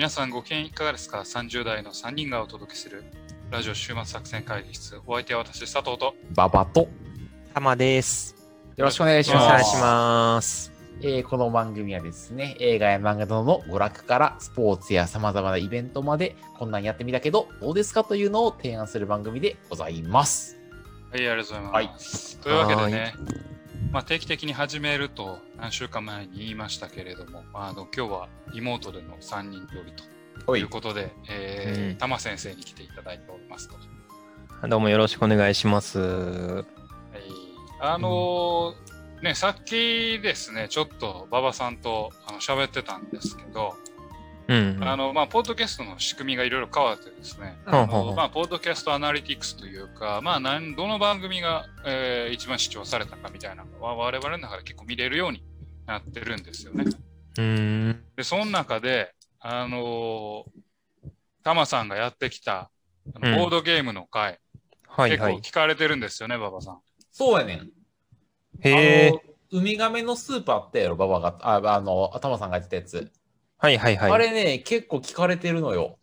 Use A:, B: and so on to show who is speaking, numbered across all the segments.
A: 皆さんご機嫌いかがですか ?30 代の3人がお届けするラジオ週末作戦会議室。お相手は私、佐藤と。
B: ババと
C: たまです。
B: よろしくお願いし
C: お
B: ます。
C: 願いします。
B: えーこの番組はですね、映画や漫画などの娯楽からスポーツや様々なイベントまで、こんなんやってみたけど、どうですかというのを提案する番組でございます。
A: はい、ありがとうございます。というわけでね、まあ、定期的に始めると何週間前に言いましたけれども、あの今日はリモートでの3人よりということで、えー
C: うん
A: 玉先生に来ていただいておりますと。
C: どうもよろしくお願いします。
A: はい、あのーね、さっきですね、ちょっと馬場さんとあの喋ってたんですけど、
C: うん。
A: あの、まあ、ポッドキャストの仕組みがいろいろ変わってですね、
C: うん
A: まあ、ポッドキャストアナリティクスというか、まあ、なんどの番組が、えー一番視聴されたかみたいなのは、我々の中で結構見れるようになってるんですよね。
C: うーん。
A: で、その中で、あのータマさんがやってきた、あ
C: うん
A: のボードゲームの回、結構
C: はいはい。
A: 聞かれてるんですよね、馬場さん。
B: そうやねん。
C: へえ
B: あ。のウミガメのスープあったやろ、ババが。あ、あの、頭さんが言ってたやつ。
C: はいはいはい。
B: あれね、結構聞かれてるのよ。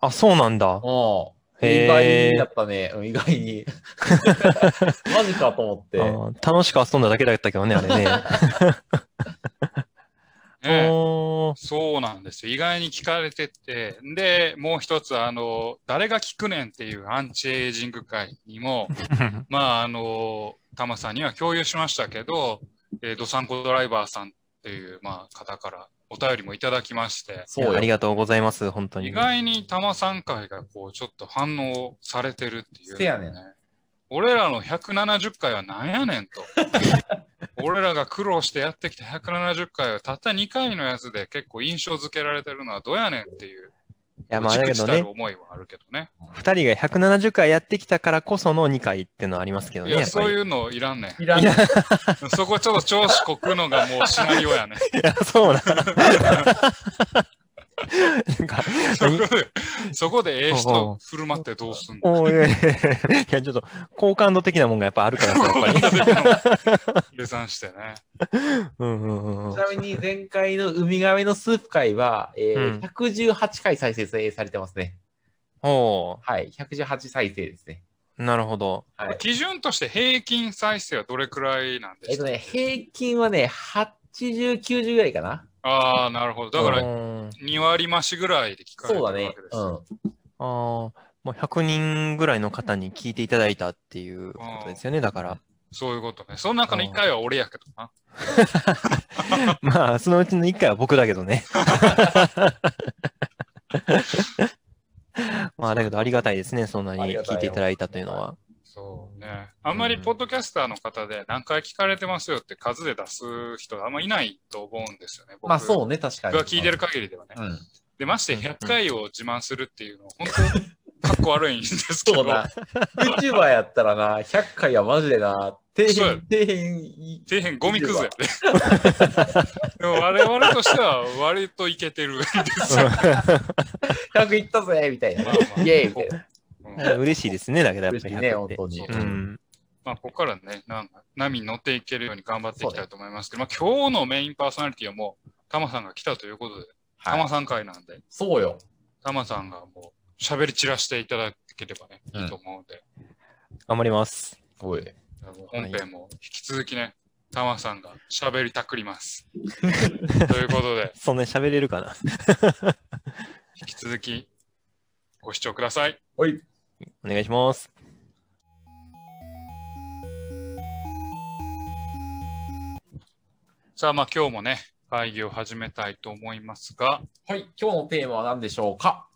C: あ、そうなんだ。
B: うん。
C: へー
B: 意外だったね。うん意外に。マジかと思って。
C: あー楽しく遊んだだけだったけどね、あれね。
A: ね
C: おー
A: そうなんですよ。意外に聞かれてて、で、もう一つ、あの、誰が聞くねんっていうアンチエイジング会にも、まあ、あの、タマさんには共有しましたけど、えー、ドサンコドライバーさんっていう、まあ、方からお便りもいただきまして、
B: そうよ。
C: ありがとうございます、本当に。
A: 意外にタマさん会がこう、ちょっと反応されてるっていう、
B: せやねん
A: 俺らの170回はなんやねんと。俺らが苦労してやってきた170回はたった2回のやつで結構印象付けられてるのはどうやねんっていう、
C: いや、まあだけどね
A: 思いはあるけどね。
C: 二人が170回やってきたからこその2回っていうのはありますけどね。
A: いや、
C: や
A: そういうのいらんね
B: いらん
C: いや
A: ん。そこちょっと調子こくのがもうシナリオやねん。
C: いや、そうなん。なんか、
A: そこで、そこでええ人
C: う
A: 振る舞ってどうすんの？
C: いやちょっと、好感度的なもんがやっぱあるからさ、やっぱり。
A: 計算してね。
C: うんうんうんうん
B: ち。なみに前回のウミガメのスープ会は、えー
C: うん
B: 118回再生されてますね。
C: お
B: はい、118再生ですね。
C: ーなるほど。
B: はい。
A: 基準として平均再生はどれくらいなんで
B: えっとね、
A: すか
B: 平均はね、80、90ぐらいかな。
A: ああ、なるほど。だから、
C: うん
A: 2割増しぐらいで聞かれてる
B: そうだね
A: わけで。す。
B: うん。
C: ああ、もう100人ぐらいの方に聞いていただいたっていうことですよね、だから。
A: そういうことね。その中の1回は俺やけどな。
C: まあ、そのうちの1回は僕だけどね。まあ、だけどありがたいですね、そんなに聞いていただいたというのは。
A: そうね。あんまりポッドキャスターの方で何回聞かれてますよって数で出す人あんまいないと思うんですよね。僕
B: まあそうね、確かに。
A: 僕が聞いてる限りではね。
B: うん。
A: で、まして
C: うん
A: 100回を自慢するっていうのは本当、かっこ悪いんですけど。
B: そうな。YouTuber やったらな、100回はマジでな、底
A: そうや
B: 辺、底辺、
A: 底辺ゴミくずやで。でも我々としては割といけてるんですよ。
B: 100いったぜみたいな。
A: まあまあ
B: イエーイみたいな。
A: うん
C: 嬉しいですね、だけどやっぱり
B: 嬉しいね、
C: 100って。
B: 本当に。
A: そう
C: うん。
A: まあ、ここからね、なんか波に乗っていけるように頑張っていきたいと思いますけど、まあ、今日のメインパーソナリティはもう、タマさんが来たということで、タ
B: はい。
A: マさん会なんで、
B: そうよ。
A: タマさんがもう喋り散らしていただければね、
B: うん
A: いいと思うので、
C: 頑張ります。
B: おい。
A: 本編も引き続きね、タマさんが喋りたくります。ということで、
C: そんなに喋れるかな？
A: 引き続きご視聴ください。
B: おい。
C: お願いします。
A: さあ、まあ今日もね、会議を始めたいと思いますが、
B: はい。今日のテーマは何でしょうか？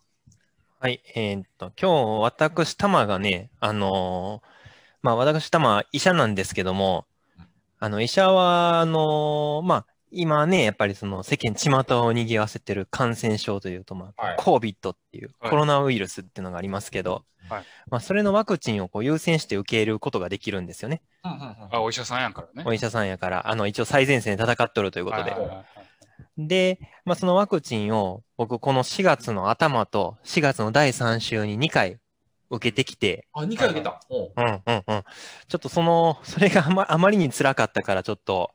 C: はい、えーっと、今日、私、タマがね、あのーまあ、私、タマ、医者なんですけども、あの、医者は、あのーまあ、今ね、やっぱりその世間巷を賑わせてる感染症というと、ま
B: はい
C: あ、COVID っていう
A: はい
C: コロナウイルスっていうのがありますけど、
A: はい
C: まあ、それのワクチンをこう優先して受け入れることができるんですよね。
A: あ、お医者さんやからね。
C: お医者さんやから、あの、一応最前線で戦っとるということで
A: はい。はいはい
C: で、まあ、そのワクチンを僕この4月の頭と4月の第3週に2回受けてきて、
B: あ、2回受けた。うん。
C: うんうんうん。ちょっとその、それがあまあまりに辛かったからちょっと、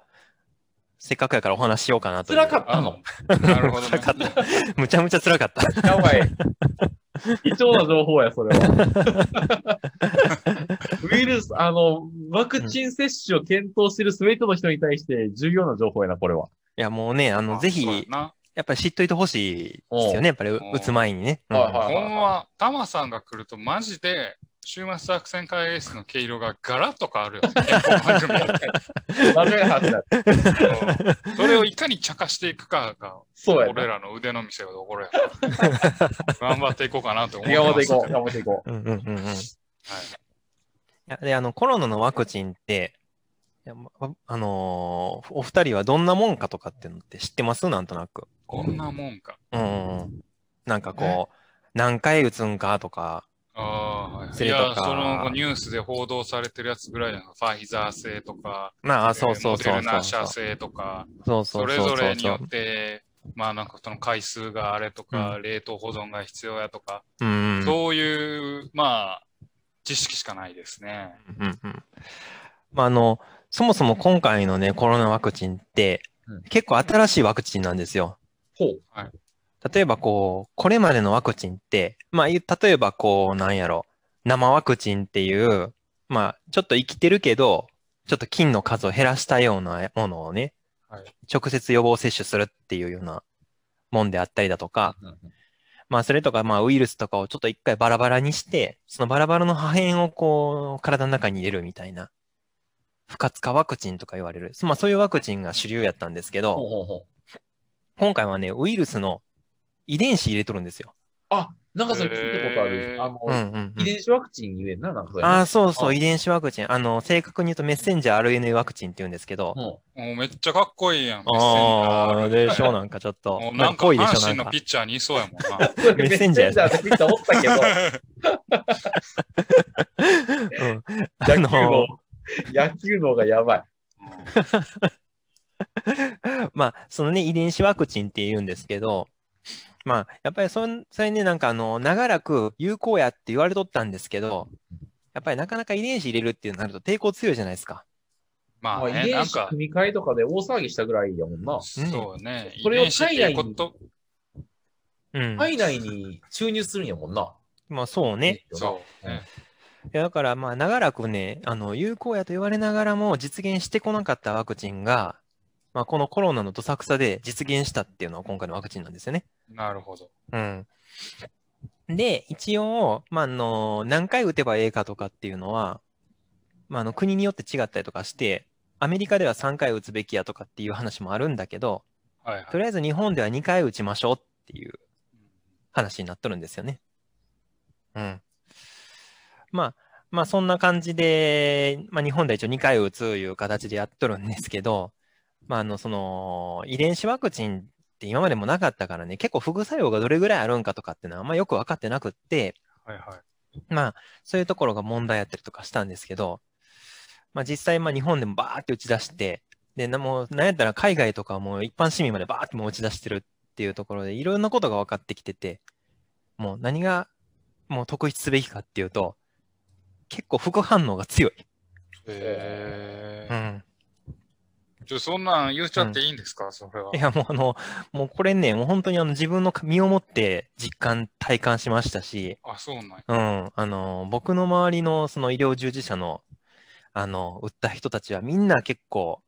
C: せっかくやからお話ししようかなと。
B: 辛かったの？
A: なるほど、ね。
C: 辛かった。むちゃむちゃ辛かった。
B: やばい。貴重な情報や、それは。ウイルス、あの、ワクチン接種を検討している全ての人に対して重要な情報やな、これは。
C: いや、もうね、あの、
A: あ
C: ぜひ、
A: や
C: っぱり知っといてほしいですよね。やっぱり打つ前にね。うん
B: はいはい
A: ほんま、タマさんが来るとマジで、週末作戦会議室の毛色がガラッと変わるよね。結構番組やって
B: 真面目な話だ。
A: うんそれをいかに茶化していくかが、
B: そう。
A: 俺らの腕の見せどころや。頑張っていこうかなと思ってます。
B: 頑張っていこう、頑張っていこ
C: うんうんうんうん。い
A: はい
C: やで、あの、コロナのワクチンって、いやまあのーお二人はどんなもんかとかっていうのって知ってます？なんとなく。
A: こんなもんか。
C: うん。なんかこう、何回打つんかとか、
A: ああ、はいや、そのニュースで報道されてるやつぐらいなの。ファイザー製とか、
C: まあ、そうそう
A: えーモデルナ
C: そうそうそう。
A: 社製とか、
C: そうそ
A: そうれ
C: そうそう
A: ぞれによって、まあなんかその回数があれとか、冷凍保存が必要やとか。そういう、まあ、知識しかないですね。
C: うんうん。まあ、あの、そもそも今回のね、コロナワクチンって
B: うん、
C: 結構新しいワクチンなんですよ。
B: う。ほう。
C: 例えばこう、これまでのワクチンって、まあ、例えばこう、なんやろ、生ワクチンっていう、まあ、ちょっと生きてるけど、ちょっと菌の数を減らしたようなものをね、
A: はい
C: 直接予防接種するっていうようなもんであったりだとか、まあ、それとか、まあ、ウイルスとかをちょっと一回バラバラにして、そのバラバラの破片をこう、体の中に入れるみたいな、不活化ワクチンとか言われる。まあ、そういうワクチンが主流やったんですけど、
B: ほうほうほう。
C: 今回はね、ウイルスの遺伝子入れとるんですよ。
B: あ、なんかそれ聞いたことある。あの、
C: うんうん、うん。
B: 遺伝子ワクチン言えんな、なんかそれ。
C: ああ、そうそう、
B: あ
C: 遺伝子ワクチン。あの、正確に言うとメッセンジャー RNA ワクチンって言うんですけど、
B: も
A: もうめっちゃかっこいいやん。
C: ああ、でしょ、
A: な
C: なんかちょっと。
A: もうなんか
C: ぽいでしょ、
A: 阪神の
C: なんか。
A: ピッチャーにいそうやもんな。
B: う。
C: メッセンジャーや
B: メッセンジャーってピッチャーおったけど、
C: うん。あ
B: 野球の
C: の、、
B: 野球のがやばい。
C: まあ、そのね、遺伝子ワクチンって言うんですけど、まあ、やっぱりそん、それね、なんかあの、長らく有効やって言われとったんですけど、やっぱりなかなか遺伝子入れるっていうなると抵抗強いじゃないですか。
A: まあね、
B: まあ遺
A: なんか、
B: 伝子組み換えとかで大騒ぎしたぐらいやもんな。
A: そうね。
B: それを
A: 遺伝子っていうこと、
C: うん。
B: 体内に注入するんやもんな。
C: まあ、そうね。
A: そうね。
C: いやだから、まあ、長らくね、あの、有効やと言われながらも実現してこなかったワクチンが、まあ、このコロナのどさくさで実現したっていうのは今回のワクチンなんですよね。
A: なるほど。
C: うん。で、一応、まあ、あの、何回打てばええかとかっていうのは、まあ、あの、国によって違ったりとかして、アメリカでは3回打つべきやとかっていう話もあるんだけど、
A: はいはい
C: とりあえず日本では2回打ちましょうっていう話になっとるんですよね。うん。まあ、まあそんな感じで、まあ日本では一応2回打ついう形でやっとるんですけど、まああの、その、遺伝子ワクチンって今までもなかったからね、結構副作用がどれぐらいあるんかとかっていうのはあんまよく分かってなくって、
A: はいはい。
C: まあそういうところが問題やったりとかしたんですけど、まあ実際まあ日本でもバーって打ち出して、で、なもう、なんやったら海外とかはもう一般市民までバーってもう打ち出してるっていうところで、いろんなことが分かってきてて、もう何がもう特筆すべきかっていうと、結構副反応が強い。
A: えー
C: うん。
A: ちょそんなん言っちゃっていいんですか、それは。
C: いや、もうあの、もうこれね、もう本当にあの自分の身をもって実感、体感しましたし、
A: あ、そうなんや。
C: うん、あの、僕の周りのその医療従事者の、あの、打った人たちはみんな結構、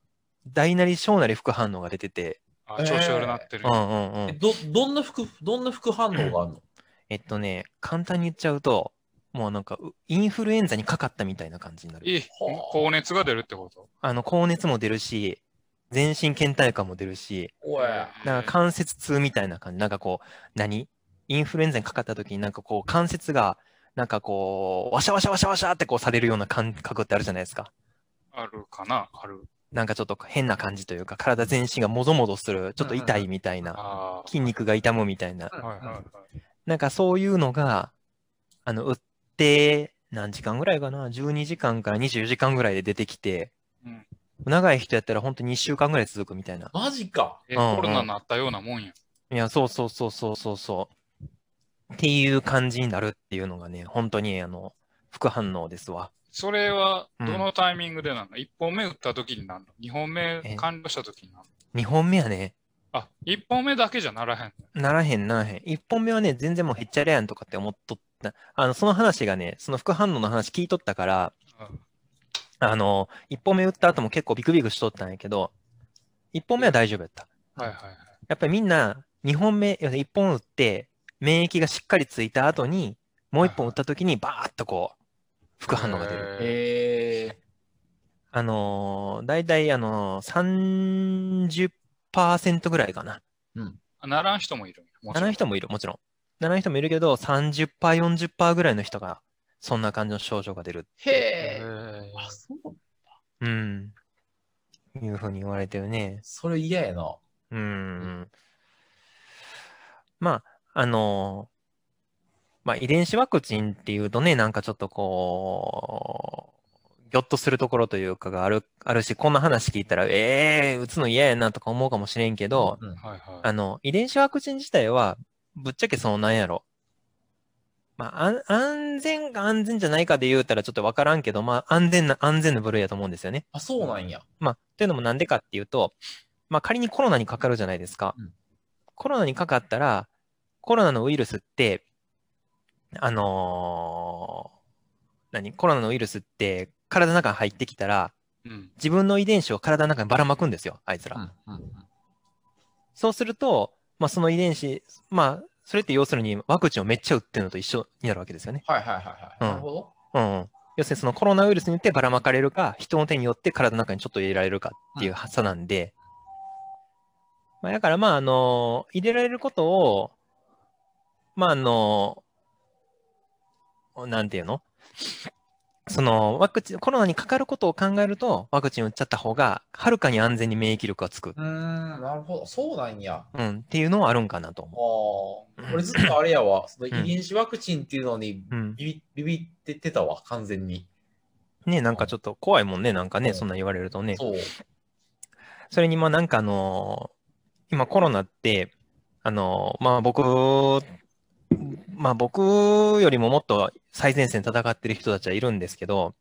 C: 大なり小なり副反応が出てて、
A: あ、調子悪なってる。
C: うんうんうん。
B: えど、どんな副、どんな副反応があるの？
C: えっとね、簡単に言っちゃうと、もうなんか、うインフルエンザにかかったみたいな感じになる。
A: いい、高熱が出るってこと？
C: あの、高熱も出るし、全身倦怠感も出るし。なんか関節痛みたいな感じ。なんかこう、何？インフルエンザにかかった時になんかこう、関節が、なんかこう、ワシャワシャワシャワシャってこうされるような感覚ってあるじゃないですか。
A: あるかな？ある。
C: なんかちょっと変な感じというか、体全身がもぞもぞする、ちょっと痛いみたいな、
A: あ
C: 筋肉が痛むみたいな。なんかそういうのが、あの、打って、何時間ぐらいかな ?12 時間から24時間ぐらいで出てきて、
A: うん
C: 長い人やったら本当に1週間ぐらい続くみたいな。
B: マジか。
A: え、
C: うんうん
A: コロナになったようなもんや。
C: いや、そうそうそうそうそうそう。っていう感じになるっていうのがね、本当にあの、副反応ですわ。
A: それは、
C: うん
A: どのタイミングでなの、?1 本目打った時になるの ?2 本目
C: え
A: 完了した時になる
C: 2本目やね。
A: あ、1本目だけじゃならへん。
C: ならへん、ならへん。1本目はね、全然もうへっちゃれやんとかって思っとった。あの、その話がね、その副反応の話聞いとったから、
A: うん
C: あの、1本目打った後も結構ビクビクしとったんやけど、1本目は大丈夫やった。
A: はいはいはい。
C: やっぱりみんな、2本目、1本打って、免疫がしっかりついた後に、もう1本打った時にバーッとこう、副反応が出る。
A: へ
B: へえ。
C: あのー、だいたいあのー、30%ぐらいかな。
A: ーならん人もいる
C: ならん人もいる、もちろん。ならん人もいるけど、30%、40%ぐらいの人が、そんな感じの症状が出る。
B: へ
A: へ
B: え。
A: ー
B: あ、そう。
C: うん。いうふうに言われてるね。
B: それ嫌やな。
C: うん。まあ、あのーまあ、遺伝子ワクチンっていうとね、なんかちょっとこう、ぎょっとするところというかがある、あるし、こんな話聞いたら、ええー、打つの嫌やなとか思うかもしれんけど、
B: うん。
A: はいはい。
C: あの、遺伝子ワクチン自体は、ぶっちゃけそのなんやろ。まあ、安安全か安全じゃないかで言うたらちょっとわからんけど、まあ、安全な、安全な部類やと思うんですよね。
B: あ、そうなんや。
C: まあ、というのもなんでかっていうと、まあ、仮にコロナにかかるじゃないですか。
B: うん
C: コロナにかかったら、コロナのウイルスって、あのー何？コロナのウイルスって体の中に入ってきたら、
A: うん。
C: 自分の遺伝子を体の中にばらまくんですよ、あいつら。
B: うん。うん。
C: そうすると、まあ、その遺伝子、まあ、それって要するにワクチンをめっちゃ打ってるのと一緒になるわけですよね。
B: はいはいはいはい。
C: うん
B: なるほど。
C: うんうん。要するにそのコロナウイルスによってばらまかれるか、人の手によって体の中にちょっと入れられるかっていう差なんで、まあ、だからまあ、あの、入れられることを、まあ、あの、なんていうの？その、ワクチン、コロナにかかることを考えると、ワクチン打っちゃった方が、はるかに安全に免疫力がつく。
B: うーん、なるほど。そうなんや。
C: うん、っていうのはあるんかなと
B: あ
C: 思
B: あ。俺ずっとあれやわ。その遺伝子ワクチンっていうのに。ビビビビってってたわ、完全に。
C: ね、なんかちょっと怖いもんね、なんかね、
B: うん
C: そんなん言われるとね。
B: そう。
C: それに、まあなんかあのー今コロナって、あのーまあ僕、まあ僕よりももっと最前線戦ってる人たちはいるんですけど、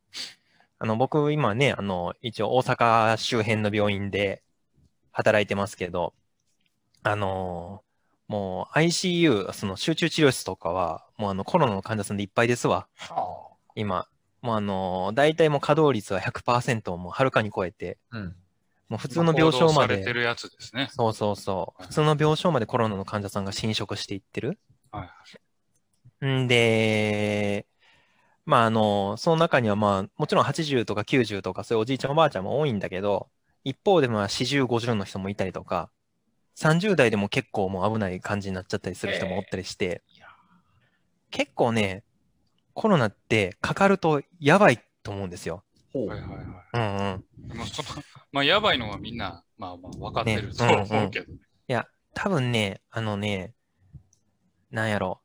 C: あの僕今ね、あの、一応大阪周辺の病院で働いてますけど、あのーもう ICU、その集中治療室とかは、もうあのコロナの患者さんでいっぱいですわ、
B: は
C: 今。もうあのー大体もう稼働率は100%をもうはるかに超えて、
B: あ。うん。
C: もう普通の病床ま
A: 報道されて
C: で、
A: るやつですね。
C: そうそうそう、普通の病床までコロナの患者さんが侵食していってる。
A: はい
C: んで、まああの、その中にはまあ、もちろん80とか90とかそういうおじいちゃんおばあちゃんも多いんだけど、一方でまあ40、50の人もいたりとか、30代でも結構もう危ない感じになっちゃったりする人もおったりして結構ね、コロナってかかるとやばいと思うんですよ。
B: ほう。
A: はいはいはい。
C: うんうん。
A: まあ、その まあ、やばいのはみんな、まあまあ、分かってる
C: ね
A: と思うけどね。
C: いや、多分ね、あのね、なんやろ。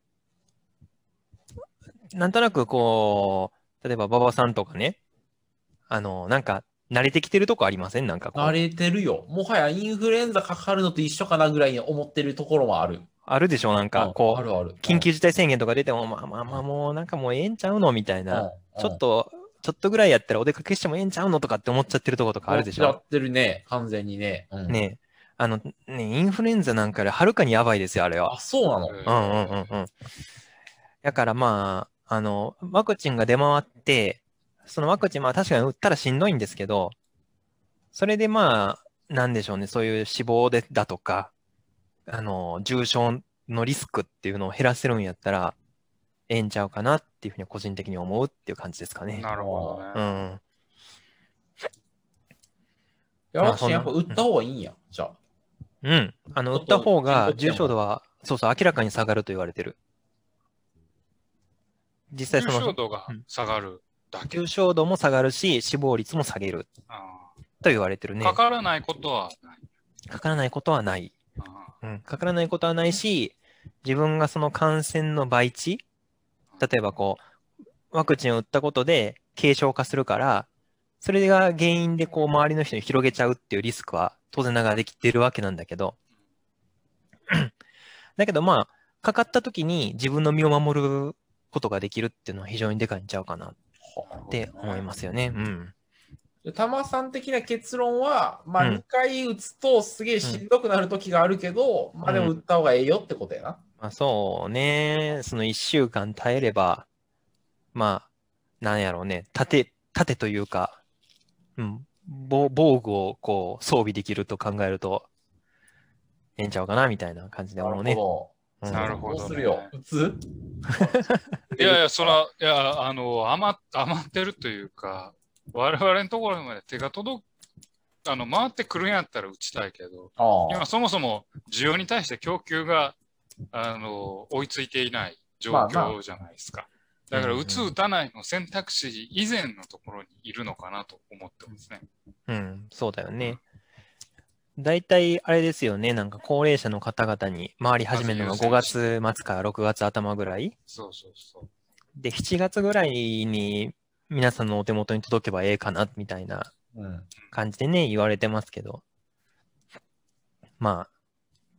C: なんとなくこう、例えば馬場さんとかね、あの、なんか、慣れてきてるとこありません？なんかこう。
B: 慣れてるよ。もはやインフルエンザかかるのと一緒かなぐらいに思ってるところもある。
C: あるでしょ？なんか
B: うん
C: こう、
B: あるある。
C: 緊急事態宣言とか出ても、まあまあまあもうなんかもうええんちゃうの？みたい
B: うん
C: な。
B: うん
C: ちょっと、ちょっとぐらいやったらお出かけしてもええんちゃうのとかって思っちゃってるとことかあるでしょ？
B: やってるね。完全にね。うん
C: ねえ。あの、ね、インフルエンザなんかよりはるかにやばいですよ、あれは
B: あ、。そうなの？
A: うん
C: うんうんうんうん。だからまあ、あの、ワクチンが出回って、そのワクチン、まあ確かに打ったらしんどいんですけど、それでまあ、なんでしょうね、そういう死亡でだとか、あの、重症のリスクっていうのを減らせるんやったら、ええんちゃうかなっていうふうに個人的に思うっていう感じですかね。
A: なるほど
C: う
A: ね。
C: ん。
B: いや、
C: まあ
B: ワクチンやっぱ打った方がいいんや。じゃあ。
C: うん。あの、打った方が重症度は、そうそう、明らかに下がると言われてる。実際
A: 重
C: その、
A: 症度が下がるだけ。
C: 重症度も下がるし、死亡率も下げる
A: あ
C: と言われてるね。
A: ーかからないことはない。
C: かからないことはない。
A: あ
C: うん。かからないことはないし、自分がその感染の倍値、例えばこう、ワクチンを打ったことで軽症化するから、それが原因でこう周りの人に広げちゃうっていうリスクは当然ながらできてるわけなんだけど、だけどまあ、かかった時に自分の身を守ることができるっていうのは非常にでかいんちゃうかなっ
A: ー
C: て思いますよね。うん。
B: でタマさん的な結論は、まあ
C: うん
B: 2回打つとすげえしんどくなる時があるけど、まあでも打った方がええよってことやな。
C: まあそうね、その一週間耐えれば、まあ、なんやろうね、盾、盾というか、うん、防防具をこう装備できると考えると、ええんちゃうかなみたいな感じで思うね。
B: ど。
C: うん
A: なるほどね
B: どうするよ。打つ
A: いやいや、その、いや、あの、余余ってるというか、我々のところまで手が届く、あの、回ってくるんやったら打ちたいけど、
B: あ
A: 今そもそも需要に対して供給が、あの、追いついていない状
B: まあま
A: 況じゃないですか。だから、
C: うんうん
A: 打つ、打たないの選択肢以前のところにいるのかなと思ってますね。
C: うん、そうだよね。大体、あれですよね、なんか高齢者の方々に回り始めるのが5月末から6月頭ぐらい。
A: そうそうそう。
C: で、7月ぐらいに皆さんのお手元に届けばええかな、みたいな
B: うん。
C: 感じでね、言われてますけど。ま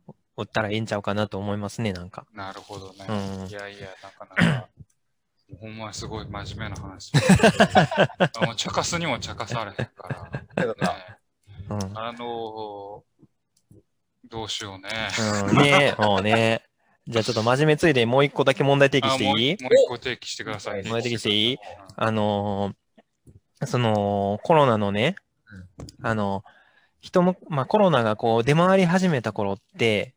C: あ、おったらええんちゃうかなと思いますね、なんか。
A: なるほどね。
C: うん
A: いやいや、なかなか、ほんますごい真面目な話。あ もう茶化すにも茶化されへんから。
B: だから
A: ね
C: うん。
A: あのーどうしようね。
C: うん、ねもうね。じゃあちょっと真面目ついでもう一個だけ問題提起していい？
A: もう一個提起してください。
C: 問題提起していい？あのーその、コロナのね、あの、人も、まあコロナがこう出回り始めた頃って、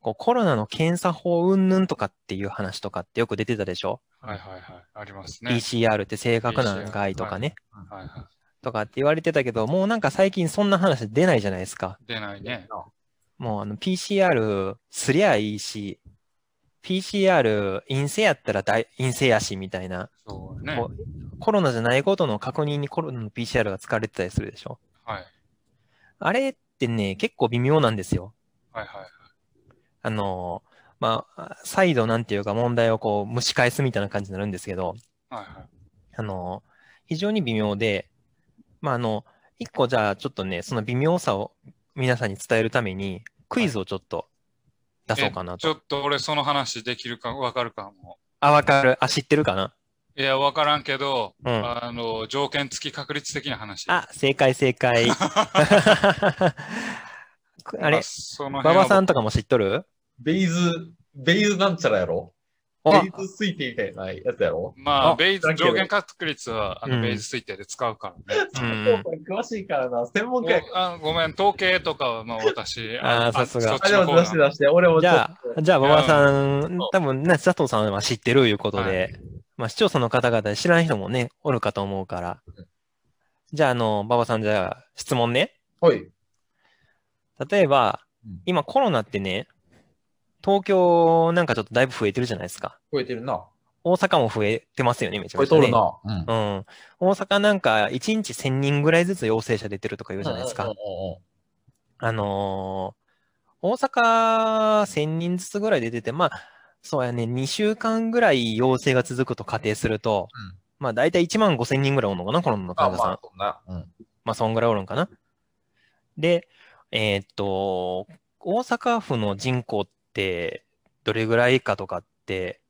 C: こうコロナの検査法云々とかっていう話とかってよく出てたでしょ？
A: はいはいはい。ありますね。
C: ?PCR って正確な害とかね、
A: はいは
C: とかって言われてたけど、もうなんか最近そんな話出ないじゃないですか。
A: い。出ないね。
C: もうあの PCR すりゃいいし、PCR 陰性やったら大陰性やしみたいな、
A: そうね。
C: こコロナじゃないことの確認にコロナの PCR が使われてたりするでしょ。
A: はい。
C: あれってね、結構微妙なんですよ。
A: はいはい。
C: あの、まあ、再度なんていうか問題をこう蒸し返すみたいな感じになるんですけど、
A: はいはい。
C: あの、非常に微妙で、まあ、あの、一個じゃあちょっとね、その微妙さを皆さんに伝えるために、クイズをちょっと出そうかなと。
A: ちょっと俺その話できるかわかるかも。
C: あ、わかる。あ、知ってるかな？い
A: や、わからんけど、
C: うん
A: あの、条件付き確率的な話。
C: あ、正解正解。あれ？
A: ま、その
C: 馬場さんとかも知っとる？
B: ベイズ、ベイズなんちゃらやろ？
C: お
B: ベイズ推定みたいなやつやろ？
A: まあ、
C: あ。
A: ベイズ
B: だ、けど
A: 条件確率は、あの、
C: うん。
A: ベイズ推定で使うからね。
C: うん
B: 詳しいからな、専門家
A: あごめん、統計とかは、まあ、私、
C: あーさすが。
B: あ、でも出して出して、俺も
C: じゃ
B: と
C: あ、じゃあ、馬場さん
B: うん、
C: 多分ね、佐藤さんは知ってるいうこと
A: は
C: で、まあ、視聴者の方々で知らん人もね、おるかと思うから。
B: うん。
C: じゃあ、あの、馬場さん、じゃあ、質問ね。
B: はい。
C: 例えば
B: うん、
C: 今コロナってね、東京なんかちょっとだいぶ増えてるじゃないですか。
B: 超えてるな。
C: 大阪も増えてますよね、めちゃ
B: 超え
C: めちゃ、ね。
B: とるな。うん。
C: うん。大阪なんか1日1000人ぐらいずつ陽性者出てるとか言うじゃないですかあのー大阪1000人ずつぐらい出てて、まあ、そうやね、2週間ぐらい陽性が続くと仮定すると、
B: うん
C: まあ大体1万5千人ぐらいおるのかな、コロナの
B: あ、
C: 患者さん。
B: まあ、そんな。うん。
C: まあ、そんぐらいおるんかな。で、えーっと、大阪府の人口って、どれぐらいかとかって、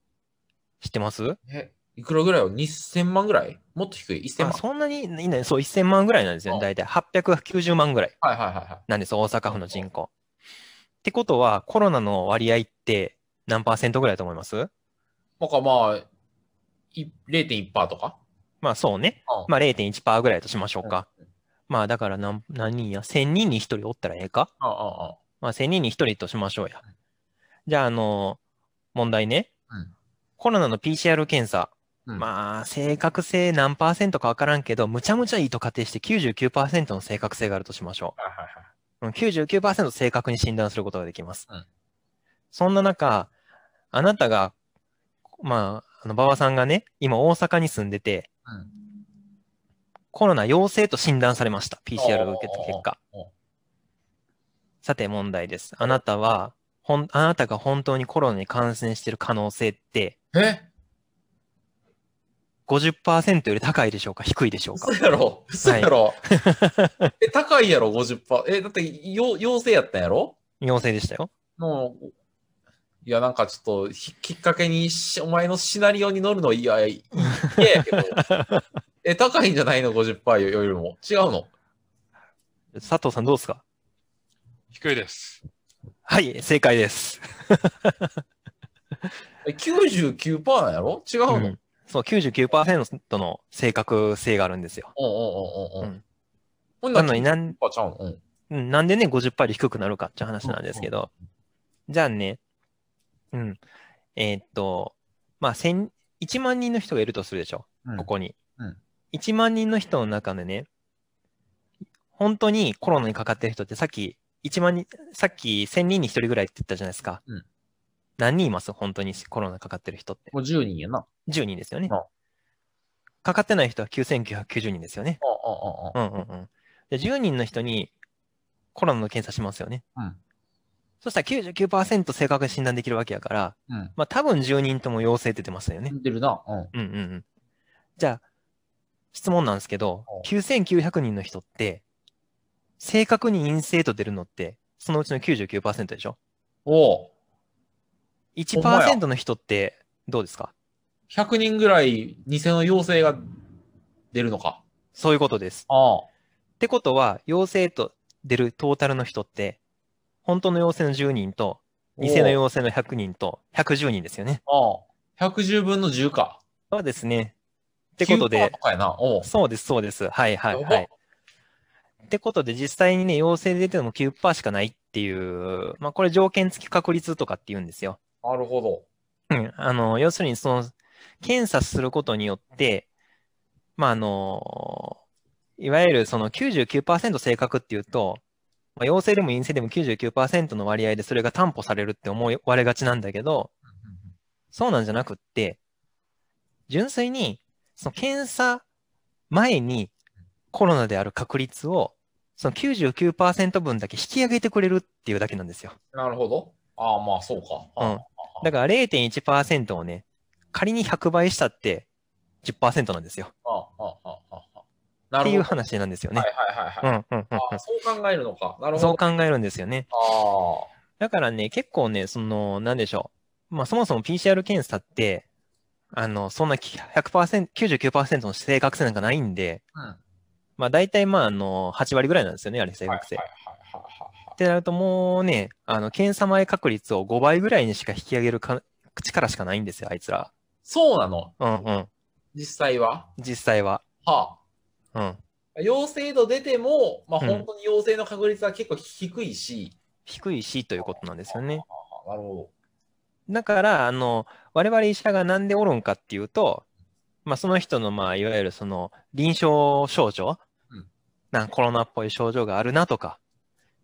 C: 知ってます？
B: え、いくらぐらいよ ?2000 万ぐらい？もっと低い ?1000
C: あ
B: 万？
C: そんなにいない、そう、1000万ぐらいなんですよ
B: あ
C: ね。大体890万ぐらい
B: はいはいはいはい。
C: なんです、大阪府の人口。ってことは、コロナの割合って何パーセントぐらいだと思います？
B: なんかまあ、い0.1%とか？
C: まあそうね。
B: うん
C: まあ0.1%ぐらいとしましょうか。まあだから何何人や ?1000 人に1人おったらええか？
B: ああ、ああ。
C: まあ1000人に1人としましょうや。じゃあ、あの、問題ね。
B: うん
C: コロナの PCR 検査。
B: うん
C: まあ、正確性何パーセントかわからんけど、むちゃむちゃいいと仮定して99%の正確性があるとしましょ
B: はいはいはい。
C: う。うん99%正確に診断することができます。
B: うん
C: そんな中、あなたが、まあ、あの、馬場さんがね、今大阪に住んでて、
B: うん
C: コロナ陽性と診断されました。PCR を受けた結果。さて問題です。あなたは、ほん、あなたが本当にコロナに感染している可能性って
B: え
C: ？50%より高いでしょうか？低いでしょうか？
B: 嘘やろ？嘘やろ、え、高いやろ ?50%。え、だって、よ陽性やったんやろ？
C: 陽性でしたよ。
B: もう、いや、なんかちょっと、ひきっかけにし、お前のシナリオに乗るの、いや、いやけど。え、高いんじゃないの ?50% よりも。違うの？
C: 佐藤さんどうですか？
A: 低いです。
C: はい、正解です。
B: え、99%なんやろ？違うの、
C: うん。んそう、99%の正確性があるんですよ。
B: うんうんうんうん。
C: なのになん、なんでね、50%より低くなるかっていう話なんですけど、じゃあね、うん。えーっと、まあ、千1万人の人がいるとするでしょ、
B: うん。
C: ここに。
B: うん。
C: 1万人の人の中でね、本当にコロナにかかってる人ってさっき、1万人、さっき1000人に1人ぐらいって言ったじゃないですか。
B: うん
C: 何人います？本当にコロナかかってる人って。
B: もう10人やな。
C: 10人ですよね
B: あ。
C: かかってない人は9990人ですよね。うんうんうん。で、10人の人にコロナの検査しますよね。
B: うん
C: そしたら99%正確に診断できるわけやから、
B: うん。
C: まあ多分10人とも陽性って出てますよね。
B: 似てるな。うん。
C: うんうんうん。じゃあ、質問なんですけど
B: お、
C: 9900人の人って、正確に陰性と出るのって、そのうちの99%でしょ？
B: おうほんまや
C: ?1% の人ってどうですか
B: ？100人ぐらい偽の陽性が出るのか。
C: そういうことです。
B: ああ。
C: ってことは、陽性と出るトータルの人って、本当の陽性の10人と、偽の陽性の100人と、110人ですよね。
B: ああ。110分の10か。
C: そうですね。ってこと
B: 9%
C: で
B: と、かやな。おう。
C: そうです、そうです。はいはいはい。ってことで、実際にね、陽性で出ても9%しかないっていう、まあこれ条件付き確率とかって言うんですよ。
B: なるほど。
C: うん。あの、要するにその、検査することによって、まああの、いわゆるその99%正確っていうと、まあ、陽性でも陰性でも99%の割合でそれが担保されるって思われがちなんだけど、そうなんじゃなくって、純粋に、その検査前にコロナである確率を、その99%分だけ引き上げてくれるっていうだけなんですよ。
B: なるほど。ああ、まあそうか。
C: うんだから0.1%をね、仮に100倍したって10%なんですよ。
B: ああ、ああ、ああ。な
C: っていう。話なんですよね
B: は。いはいはいはい。
C: うんうんうん
B: ああそう考えるのか。なるほど。
C: うんそう考えるんですよね。
B: あ
C: だからね、結構ね、その、なんでしょう。まあそもそも PCR 検査って、あの、そんな100%、99%の正確性なんかないんで、
B: あ。うん。
C: まあ大体まああの、8割ぐらいなんですよね、あれ正確性。ってなるともうね、あの、検査前確率を5倍ぐらいにしか引き上げるか力しかないんですよ、あいつら。
B: そうなの？
C: うんうん。
B: 実際は？
C: 実際は。
B: は
C: うん。
B: あ。陽性度出ても、まあ
C: うん
B: 本当に陽性の確率は結構低いし。
C: 低いしということなんですよね。
B: ああなるほ
C: だから、あの、我々医者がなんでおるんかっていうと、まあその人の、まあいわゆるその臨床症状、
B: うん
C: なんかコロナっぽい症状があるなとか、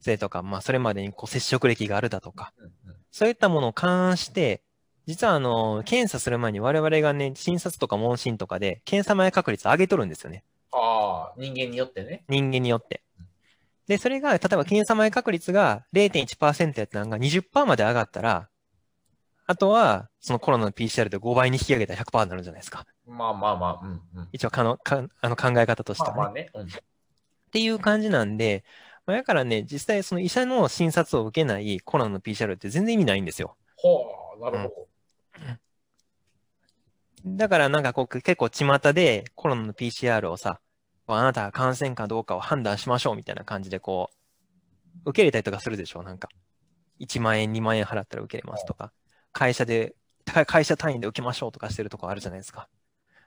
C: それとか、まあそれまでにこう接触歴があるだとか、そういったものを勘案して、実はあの、検査する前に我々がね、診察とか問診とかで、検査前確率上げとるんですよね。
B: ああ、人間によってね。
C: 人間によって。で、それが、例えば検査前確率が0.1%やったのが20%まで上がったら、あとは、そのコロナの PCR で5倍に引き上げたら100%になるじゃないですか。
B: まあまあまあ、うんうん。
C: 一応かの、かあの考え方としてはね。
B: まあまあね。うん。
C: っていう感じなんで、まあ、だからね、実際その医者の診察を受けないコロナの PCR って全然意味ないんですよ。
B: ほう、なるほ
C: だからなんかこう結構巷でコロナの PCR をさ、あなたが感染かどうかを判断しましょうみたいな感じでこう、受け入れたりとかするでしょ？なんか。1万円、2万円払ったら受けれますとか。会社で、か会社単位で受けましょうとかしてるとこあるじゃないですか。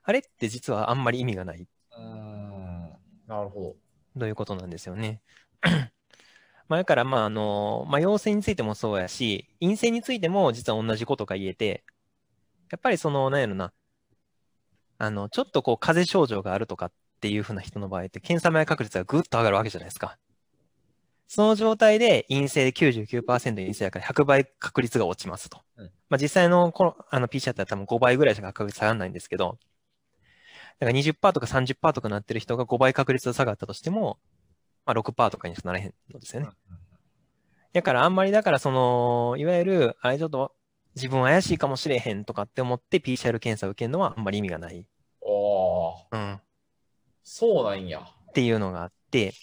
C: あれって実はあんまり意味がない。
B: ど。うーん。なるほ
C: ということなんですよね。まあ、だから、まあ、あの、まあ、陽性についてもそうやし、陰性についても実は同じことが言えて、やっぱりその、なんやろな、あの、ちょっとこう、風邪症状があるとかっていうふうな人の場合って、検査前確率がぐっと上がるわけじゃないですか。その状態で陰性で99%陰性だから100倍確率が落ちますと。
B: うん
C: まあ、実際のこのあの PCR だったら多分5倍ぐらいしか確率下がらないんですけど、だから20%とか30%とかなってる人が5倍確率が下がったとしても、まあ、6%とかにしかなれへんのですよね。だからあんまりだからその、いわゆる、あれちょっと自分怪しいかもしれへんとかって思って PCR 検査を受けるのはあんまり意味がない。
B: ど。ああ、
C: うん。っ
B: そうなんや。
C: ていうのがあって、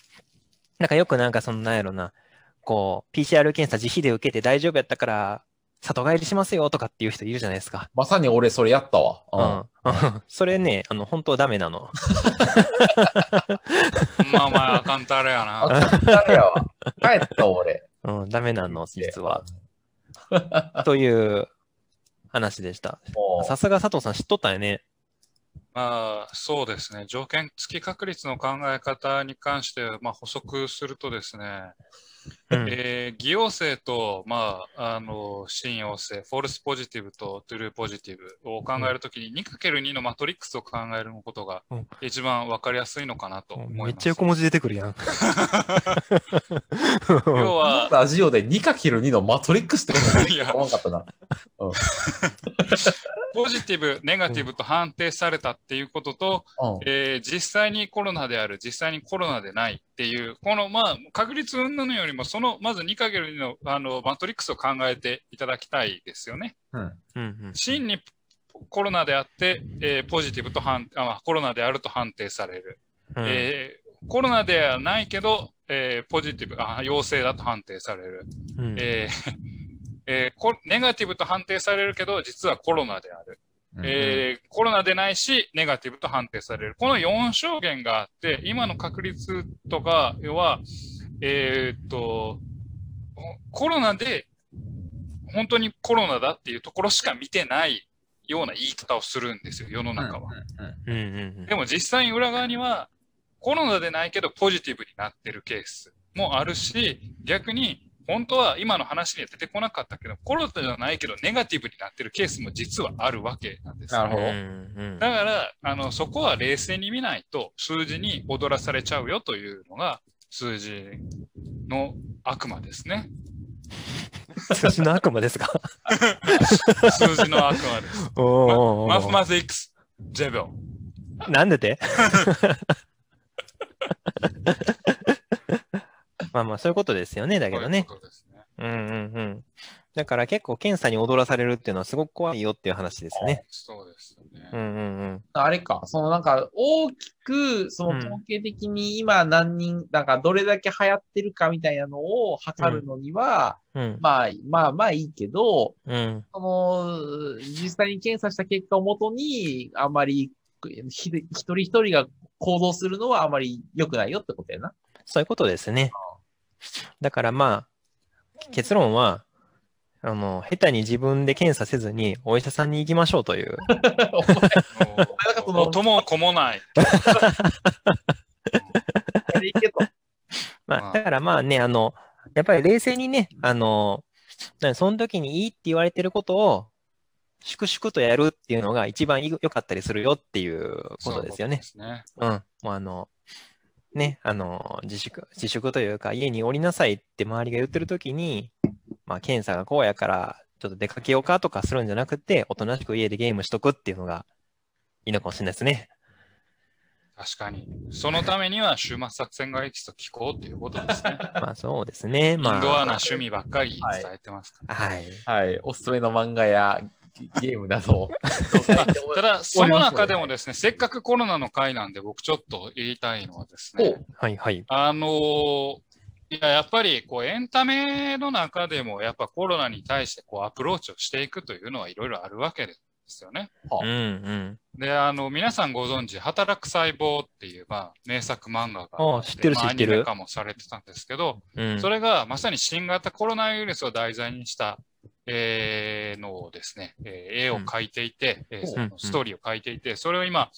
C: なんかよくなんかそのなんやろな、こう、PCR 検査自費で受けて大丈夫やったから里帰りしますよとかっていう人いるじゃないですか。
B: まさに俺それやったわ。
C: うん。それね、あの、本当はダメなの。
A: まあまあ、あかんたれや
B: あ、
A: な。
B: 誰やわ。帰った俺。
C: うん、ダメなの、実は。という話でした。
B: もう
C: さすが佐藤さん知っとったんやね。
A: まあ、そうですね。条件付き確率の考え方に関して、まあ、補足するとですね、
C: うん。
A: えー、偽陽性と、まあ、あの、真陽性、フォルスポジティブとトゥルーポジティブを考えるときに、2×2 のマトリックスを考えることが
C: うん
A: 一番わかりやすいのかなと思います。
C: めっちゃ横文字出てくるやん。
A: 要は、
B: ラジオで 2×2 のマトリックスってこと
A: いや
B: 思わんかったな。
A: ポジティブ、ネガティブと判定されたっていうことと、
B: うん。
A: えー実際にコロナである、実際にコロナでないっていう、この、まあ、確率云々よりも、その、まず 2×2 のあのマトリックスを考えていただきたいですよね。
B: うん。
C: うんうん
A: 真にコロナであって、えーポジティブと判あ、まあコロナであると判定される。
C: うん
A: えーコロナではないけど、えーポジティブ、あ、陽性だと判定される。
C: うん
A: えー えネガティブと判定されるけど、実はコロナである。えーコロナでないし、ネガティブと判定される。この4証言があって、今の確率とか、要は、えーっと、コロナで、本当にコロナだっていうところしか見てないような言い方をするんですよ、世の中は。でも実際に裏側には、コロナでないけどポジティブになってるケースもあるし、逆に本当は今の話には出てこなかったけど、コロナじゃないけどネガティブになってるケースも実はあるわけなんですよ。
B: なるほど
C: うんうん
A: だから、あの、そこは冷静に見ないと数字に踊らされちゃうよというのが数字の悪魔ですね。
C: 数字の悪魔ですか？
A: 数字の悪魔です。マ
C: おー
A: スマティックス、ジェベル。
C: なんでて？まあまあ、そういうことですよね、だけどね。
A: そういうね。
C: うんうんうん。だから結構検査に踊らされるっていうのはすごく怖いよっていう話ですね。
A: そうです。
C: うんうんうん。
B: あれか、そのなんか大きく、その統計的に今何人、なんかどれだけ流行ってるかみたいなのを測るのには、
C: うん。
B: まあまあまあいいけど、
C: うん。
B: その、実際に検査した結果をもとに、あまり、ひ一人一人が行動するのはあまり良くないよってことやな。
C: そういうことですね。だからまあ、結論は、あの、下手に自分で検査せずにお医者さんに行きましょうという。
B: お前その
A: 音もこもない。
B: いいけど。
C: まあ、
A: まあ
C: だからまあね、あの、やっぱり冷静にね、あの、なその時にいいって言われてることを、粛々とやるっていうのが一番い良かったりするよっていうことですよね。
A: そういう
C: うん。もうあの、ね、あの、自粛、自粛というか、家におりなさいって周りが言ってる時に、まあ、検査がこうやから、ちょっと出かけようかとかするんじゃなくて、おとなしく家でゲームしとくっていうのがいいのかもしれないですね。
A: 確かに。そのためには週末作戦会議室と聞こうっていうことですね。
C: まあ、そうですね。
A: インド
C: まあ、
A: アな趣味ばっかり伝えてますから。
C: はい。
B: はい。おすすめの漫画やゲームなどを。
A: ただ、その中でもですね、せっかくコロナの回なんで、僕ちょっと言いたいのはですね、
C: はい、はい。
A: あのーいや、やっぱり、こう、エンタメの中でも、やっぱコロナに対して、こう、アプローチをしていくというのはいろいろあるわけですよね。
C: うん、うん。
A: で、あの、皆さんご存知、働く細胞っていう、まあ、名作漫画が
C: あってる
A: まあ
C: 知ってる
A: アニメ化もされてたんですけど、
C: うん。
A: それがまさに新型コロナウイルスを題材にした、えーのをですね、えー絵を描いていて、えーそのストーリーを描いていて、それを今、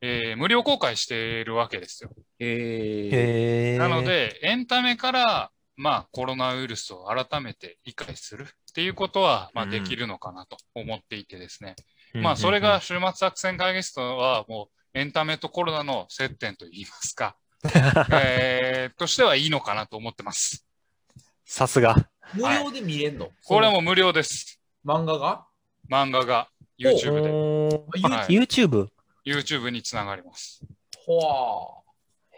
A: えー無料公開しているわけですよ。
B: え
C: へー
A: なの、で、エンタメから、まあ、コロナウイルスを改めて理解するっていうことは、まあ、
C: うん
A: できるのかなと思っていてですね。
C: うん
A: まあ、それが、週末作戦会議室は、もう、エンタメとコロナの接点といいますか、えーとしてはいいのかなと思ってます。
C: さすが。
B: 無料で見れんの？
A: これはもう無料です。
B: 漫画が？
A: 漫画が YouTube で、
C: YouTube?
A: YouTube につながります。
B: ほわ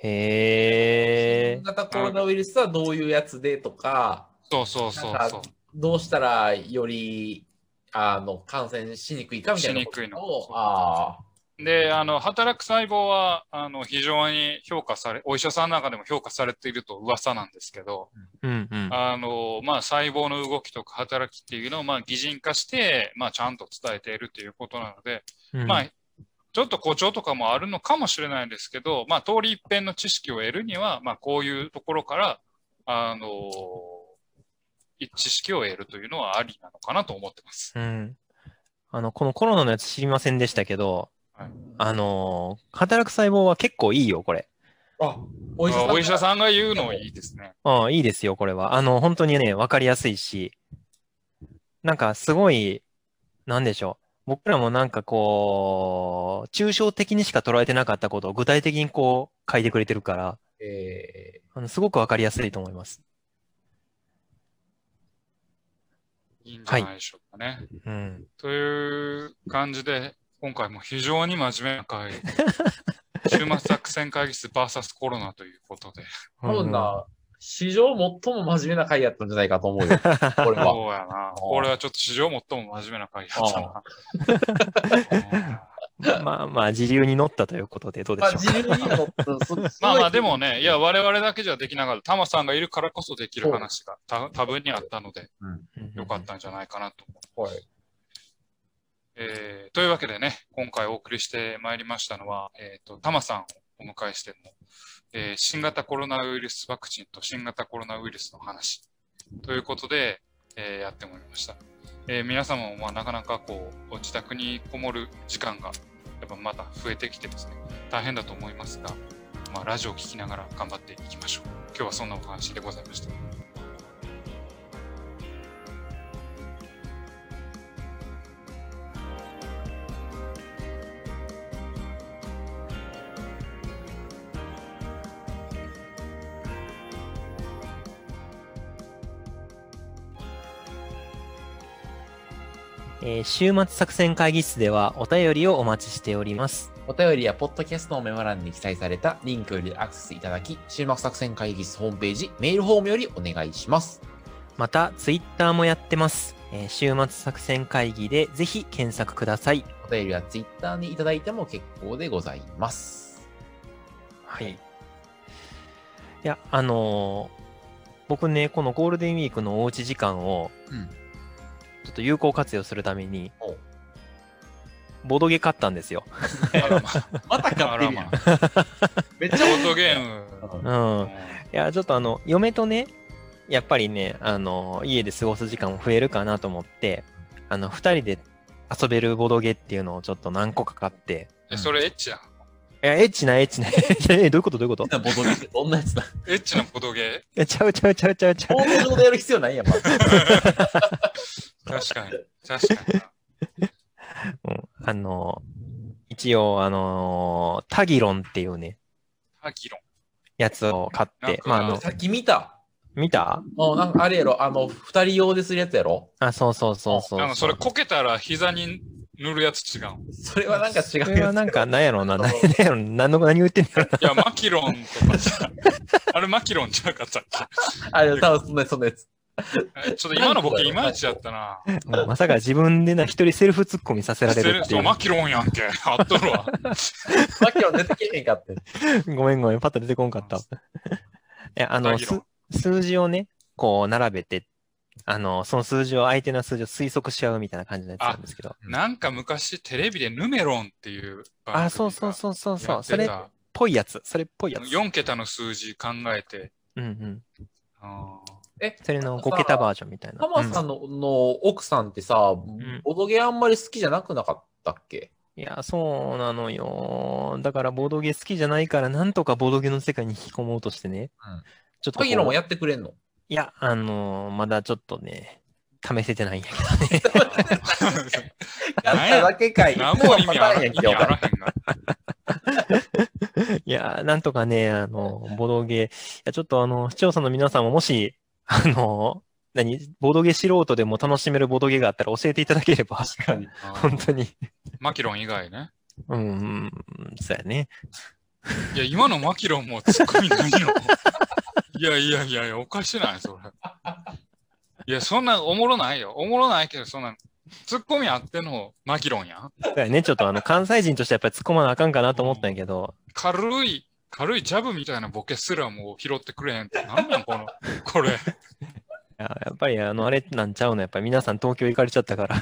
C: へ
B: 新型コロナウイルスはどういうやつでとか、
A: そうそうそうそう。
B: どうしたらよりあの感染しにくいかみたいなこと
A: しにくいの
B: をあ
A: で、あの、働く細胞は、あの、非常に評価され、お医者さんの中でも評価されていると噂なんですけど、
C: うんうん。
A: あの、まあ、細胞の動きとか働きっていうのを、まあ、擬人化して、まあ、ちゃんと伝えているということなので、
C: うん
A: まあ、ちょっと誇張とかもあるのかもしれないんですけど、まあ、通り一遍の知識を得るには、まあ、こういうところから、あの、知識を得るというのはありなのかなと思ってます。
C: うん。あの、このコロナのやつ知りませんでしたけど、
A: はい
C: あのー働く細胞は結構いいよ、これ。
B: あ、お医者さんが？
A: お医者さんが言うのいいですね。
C: うん、いいですよ、これは。あの、本当にね、わかりやすいし、なんかすごい、なんでしょう。僕らもなんかこう、抽象的にしか捉えてなかったことを具体的にこう書いてくれてるから、
B: え
C: あのすごくわかりやすいと思います。
A: いいんじゃないでしょうかね。
C: うん。
A: という感じで、今回も非常に真面目な会、週末作戦会議室 VS コロナということで。
B: ー、多分な、史上最も真面目な回やったんじゃないかと思うよ。これは。
A: そうやな。これはちょっと史上最も真面目な会やったな。
C: まあまあ、自流に乗ったということで、どうで
B: まあ、
C: しょ
B: 自由に乗った。す
A: まあまあでも、ね、いや、我々だけじゃできなかった。タマさんがいるからこそできる話がた多分にあったので、
C: う。
A: よかったんじゃないかなと思う。
B: はい。
A: えーというわけでね、今回お送りしてまいりましたのは、えっ、と、タマさんをお迎えしての、えー新型コロナウイルスワクチンと新型コロナウイルスの話ということで、えーやってもらいました。えー皆様もまあなかなかこう、自宅にこもる時間がやっぱまた増えてきてですね、大変だと思いますが、まあ、ラジオを聞きながら頑張っていきましょう。今日はそんなお話でございました。
C: えー週末作戦会議室ではお便りをお待ちしております。
B: お便りやポッドキャストのメモ欄に記載されたリンクよりアクセスいただき、終幕作戦会議室ホームページ、メールフォームよりお願いします。
C: また、ツイッターもやってます。えー週末作戦会議でぜひ検索ください。
B: お便りはツイッターにいただいても結構でございます。
C: はい。いや、あのー僕ね、このゴールデンウィークのおうち時間を、
B: うん
C: ちょっと有効活用するためにボドゲ買ったんですよ。
A: あらまあ、
B: また
A: あらまあ。
B: めっちゃ
A: ボードゲーム。
C: うん。いや、ちょっとあの、嫁とね、やっぱりね、あの、家で過ごす時間も増えるかなと思って、あの、二人で遊べるボドゲっていうのをちょっと何個か買って、
A: え、それエッチやん。
C: いや、エッチな、エッチな、え、どういうことどういうこと？い
B: ボドゲってどんなやつだ？
A: エッチなボドゲ？
C: や、ちゃうちゃうちゃうちゃうちゃう。
B: コード上でやる必要ないやん、まず。
A: 確かに。確かにな。
C: うん、あの、一応、あの、タギロンっていうね、
A: ハギロン。
C: やつを買って、まあ、あの、
B: さっき見た。
C: 見た？
B: あなんかあれやろ、あの、二人用でするやつやろ
C: あ、そうそうそうそう。
A: なんかそれこけたら膝に塗るやつ違う。
B: それはなんか違う
C: それはなんか、なんやろうな、なんやろうな、何の、何言ってんやろ
A: いや、マキロンとかさ。あれマキロンじゃなかったっけ？
B: あれ、多分そんなそんなやつ。
A: えちょっと今の僕いまいちやったな。
C: まさか自分でな、一人セルフツッコミさせられるって
A: そ、
C: いうう。
A: マキロンやんけ。あっとるわ。
B: マキロン出てけへんかって。
C: ごめんごめん、パッと出てこんかった。いや、あの、数字をね、こう並べて、あの、その数字を、相手の数字を推測しちゃうみたいな感じのやつなんですけど。
A: なんか昔テレビでヌメロンっていう番組が
C: あ、そうそうそうそうそう。それったぽいやつ。それっぽいやつ。
A: 4桁の数字考えて。
C: うんうん。
A: あ
B: え、
C: それの5桁バージョンみたいな。
B: タマさんの,、の奥さんってさ、ボドゲあんまり好きじゃなくなかったっけ？
C: いや、そうなのよ。だから、ボードゲ好きじゃないから、なんとかボードゲの世界に引き込もうとしてね。
B: うん
C: ちょっとこう
B: マキロンもやってくれんの？
C: いや、あのーまだちょっとね、試せてないんやけどね。
B: やっただけかい。
A: 何も意味あら
B: やんけ、
A: 意味あ
B: お前
A: らへんが。
C: いや、なんとかね、あの、ボードゲー、いや、ちょっとあの、視聴者の皆さんももし、あの、何、ボードゲー素人でも楽しめるボードゲーがあったら教えていただければ、
B: 確かに。
C: 本当に。
A: マキロン以外ね。
C: うん、うんそうやね。
A: いや、今のマキロンもツッコミないよ。いやいやいやいや、おかしない、それ。いや、そんなおもろないよ。おもろないけど、そんな、ツッコミあってのマキロンやん。
C: だからね、ちょっとあの、関西人としてやっぱり突っ込まなあかんかなと思ったんやけど、
A: 軽い、軽いジャブみたいなボケすらもう拾ってくれへんって、なんなんこの、これ。
C: いややっぱりあの、あれなんちゃうの、やっぱり皆さん東京行かれちゃったから。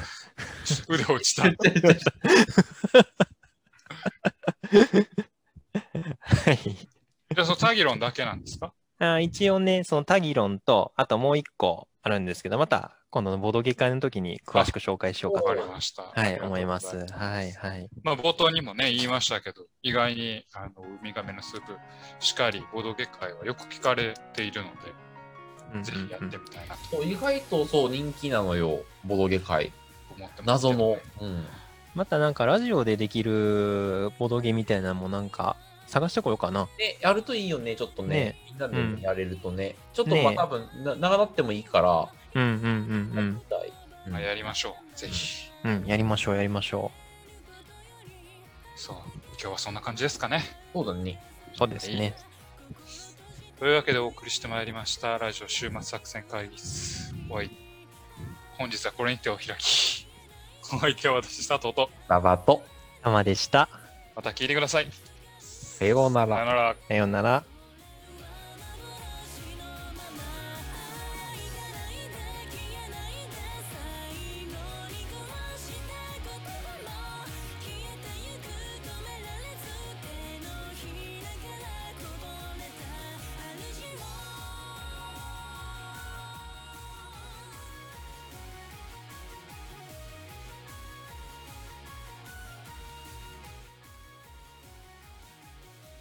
A: 腕落ちた。
C: はい。
A: じゃあ、そのタギロンだけなんですか？
C: あ一応ね、そのタギロンと、あともう一個あるんですけど、また今度のボドゲ会の時に詳しく紹介しようか
A: わ
C: と
A: かりました。
C: はい、思います。はい、はい。
A: まあ、冒頭にもね、言いましたけど、意外に、あの、ウミガメのスープ、しかり、ボドゲ会はよく聞かれているの
C: うん
A: で、ぜひやってみたいなと
B: 意外とそう人気なのよ、ボドゲ界。
A: 思ってますけど
B: 謎の
A: ね。。
B: うん。
C: またなんかラジオでできるボドゲみたいなのもなんか探してこようかな。
B: ね、やるといいよね、ちょっとね。
C: ね
B: みんなで
C: うん
B: やれるとね。ちょっとまあ
C: ね
B: 多分な、長なってもいいから、
C: うんうんうん
B: やりたい。うん
A: まあ、やりましょう。ぜひ。
C: うん。うん、やりましょう、やりましょ
A: そう。今日はそんな感じですかね。
B: そうだね。
C: う。そうですね。
A: というわけでお送りしてまいりました。ラジオ週末作戦会議室。おい。本日はこれにてお開き。お相手は私、佐藤と、
B: ババと、
C: たまでした。
A: また聞いてください。
B: さよう
A: なら
C: さよ。うなら。